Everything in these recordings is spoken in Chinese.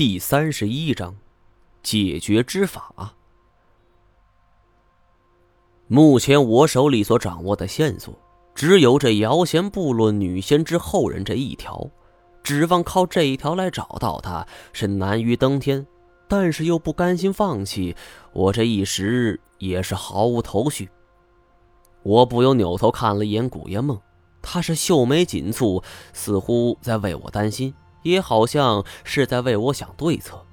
第三十一章，解决之法。目前我手里所掌握的线索，只有这瑶贤部落女仙之后人这一条，指望靠这一条来找到她，是难于登天。但是又不甘心放弃，我这一时也是毫无头绪。我不由扭头看了一眼古烟梦，她是秀眉紧蹙，似乎在为我担心。也好像是在为我想对策。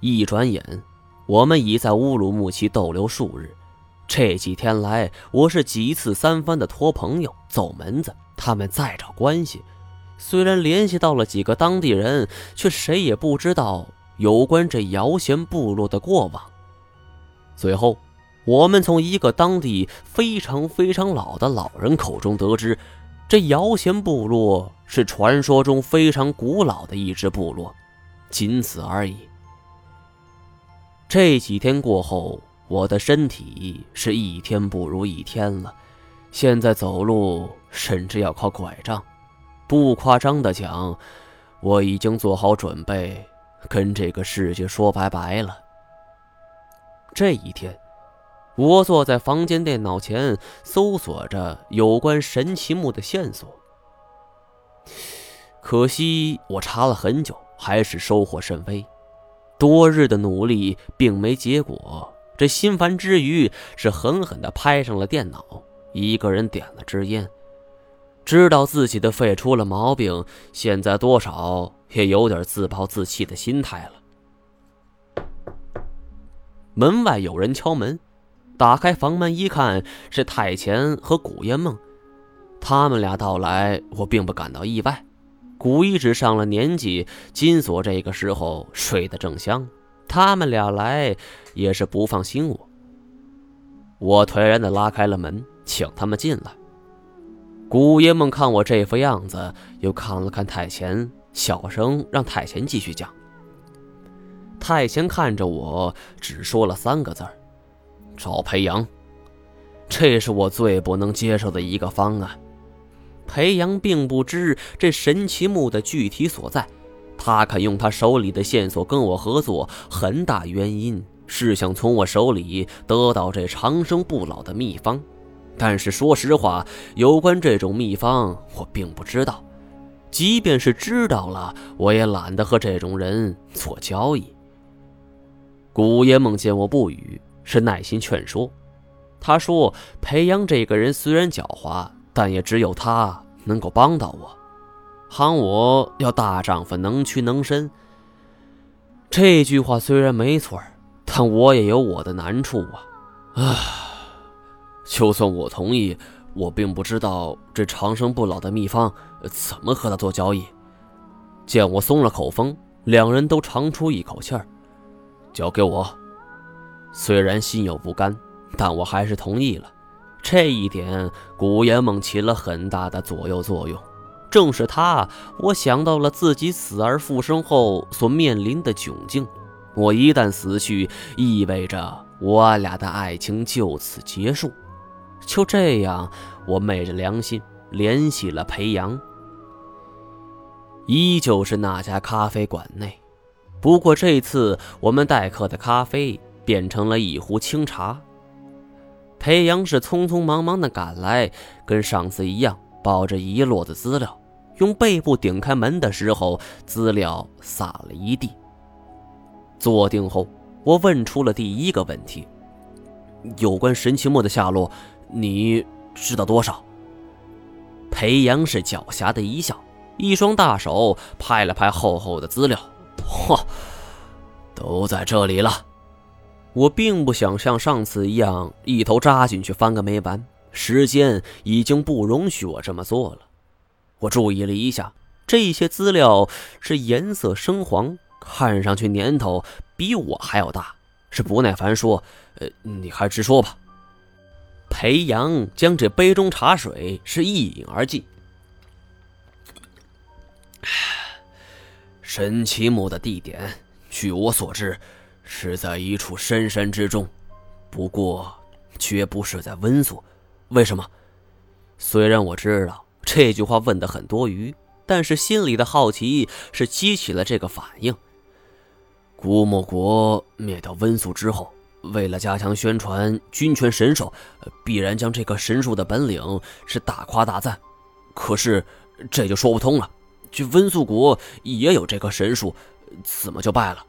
一转眼，我们已在乌鲁木齐逗留数日。这几天来，我是几次三番的托朋友、走门子，他们在找关系。虽然联系到了几个当地人，却谁也不知道有关这瑶贤部落的过往。最后，我们从一个当地非常非常老的老人口中得知。这瑶贤部落是传说中非常古老的一支部落，仅此而已。这几天过后，我的身体是一天不如一天了，现在走路甚至要靠拐杖。不夸张的讲，我已经做好准备跟这个世界说拜拜了。这一天。我坐在房间电脑前，搜索着有关神奇木的线索。可惜我查了很久，还是收获甚微。多日的努力并没结果，这心烦之余，是狠狠地拍上了电脑，一个人点了支烟。知道自己的肺出了毛病，现在多少也有点自暴自弃的心态了。门外有人敲门。打开房门一看，是太前和古烟梦，他们俩到来，我并不感到意外。古一直上了年纪，金锁这个时候睡得正香，他们俩来也是不放心我。我颓然的拉开了门，请他们进来。古爷们看我这副样子，又看了看太前，小声让太前继续讲。太前看着我，只说了三个字儿。找裴阳，这是我最不能接受的一个方案。裴阳并不知这神奇木的具体所在，他肯用他手里的线索跟我合作，很大原因是想从我手里得到这长生不老的秘方。但是说实话，有关这种秘方，我并不知道。即便是知道了，我也懒得和这种人做交易。古爷梦见我不语。是耐心劝说，他说：“裴阳这个人虽然狡猾，但也只有他能够帮到我。喊我要大丈夫能屈能伸。”这句话虽然没错，但我也有我的难处啊！啊，就算我同意，我并不知道这长生不老的秘方怎么和他做交易。见我松了口风，两人都长出一口气儿，交给我。虽然心有不甘，但我还是同意了。这一点，古岩猛起了很大的左右作用。正是他，我想到了自己死而复生后所面临的窘境。我一旦死去，意味着我俩的爱情就此结束。就这样，我昧着良心联系了裴阳。依旧是那家咖啡馆内，不过这次我们待客的咖啡。变成了一壶清茶。裴阳是匆匆忙忙的赶来，跟上次一样，抱着一摞子资料，用背部顶开门的时候，资料洒了一地。坐定后，我问出了第一个问题：有关神奇墨的下落，你知道多少？裴阳是狡黠的一笑，一双大手拍了拍厚厚的资料，嚯，都在这里了。我并不想像上次一样一头扎进去翻个没完，时间已经不容许我这么做了。我注意了一下，这些资料是颜色深黄，看上去年头比我还要大。是不耐烦说：“呃，你还直说吧。”裴阳将这杯中茶水是一饮而尽。神奇木的地点，据我所知。是在一处深山之中，不过绝不是在温宿。为什么？虽然我知道这句话问的很多余，但是心里的好奇是激起了这个反应。古墨国灭掉温宿之后，为了加强宣传君权神授，必然将这个神术的本领是大夸大赞。可是这就说不通了，这温宿国也有这个神术，怎么就败了？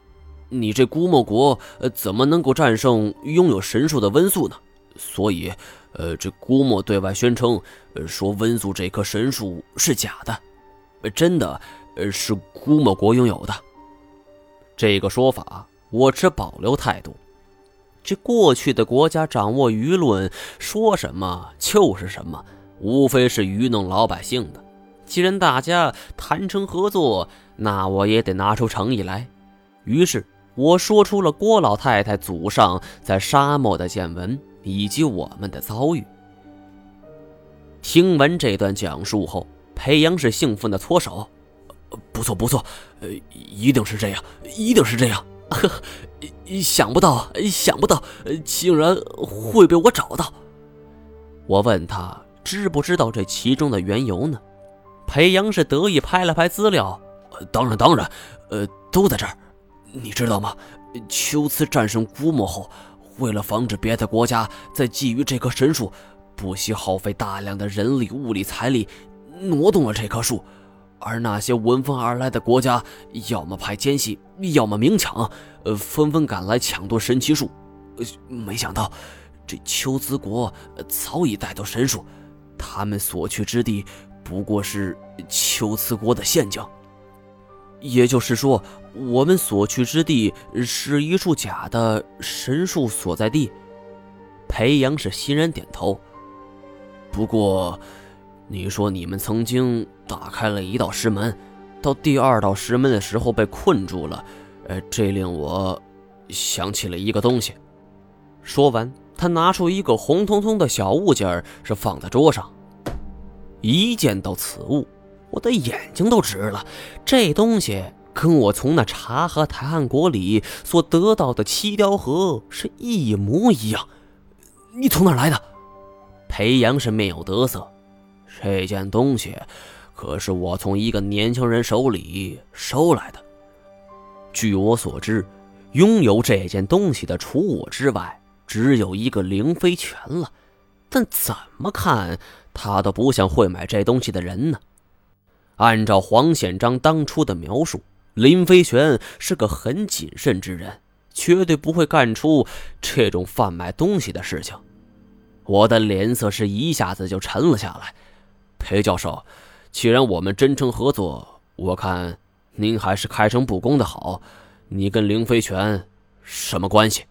你这古墨国怎么能够战胜拥有神树的温宿呢？所以，呃，这古墨对外宣称，说温宿这棵神树是假的，呃真的，呃，是古墨国拥有的。这个说法我持保留态度。这过去的国家掌握舆论，说什么就是什么，无非是愚弄老百姓的。既然大家谈成合作，那我也得拿出诚意来。于是我说出了郭老太太祖上在沙漠的见闻。以及我们的遭遇。听完这段讲述后，裴阳是兴奋的搓手：“不错不错，呃，一定是这样，一定是这样。呵，想不到，想不到，竟然会被我找到。”我问他知不知道这其中的缘由呢？裴阳是得意拍了拍资料：“当然当然，呃，都在这儿。你知道吗？秋瓷战胜古墨后。”为了防止别的国家在觊觎这棵神树，不惜耗费大量的人力、物力、财力，挪动了这棵树，而那些闻风而来的国家，要么派奸细，要么明抢，呃，纷纷赶来抢夺神奇树。没想到，这秋兹国早已带走神树，他们所去之地，不过是秋兹国的陷阱。也就是说，我们所去之地是一处假的神树所在地。裴阳是欣然点头。不过，你说你们曾经打开了一道石门，到第二道石门的时候被困住了，呃，这令我想起了一个东西。说完，他拿出一个红彤彤的小物件，是放在桌上。一见到此物。我的眼睛都直了，这东西跟我从那茶和台汉国里所得到的七雕盒是一模一样。你从哪来的？裴阳是面有得色。这件东西可是我从一个年轻人手里收来的。据我所知，拥有这件东西的除我之外，只有一个凌飞泉了。但怎么看他都不像会买这东西的人呢？按照黄显章当初的描述，林飞泉是个很谨慎之人，绝对不会干出这种贩卖东西的事情。我的脸色是一下子就沉了下来。裴教授，既然我们真诚合作，我看您还是开诚布公的好。你跟林飞泉什么关系？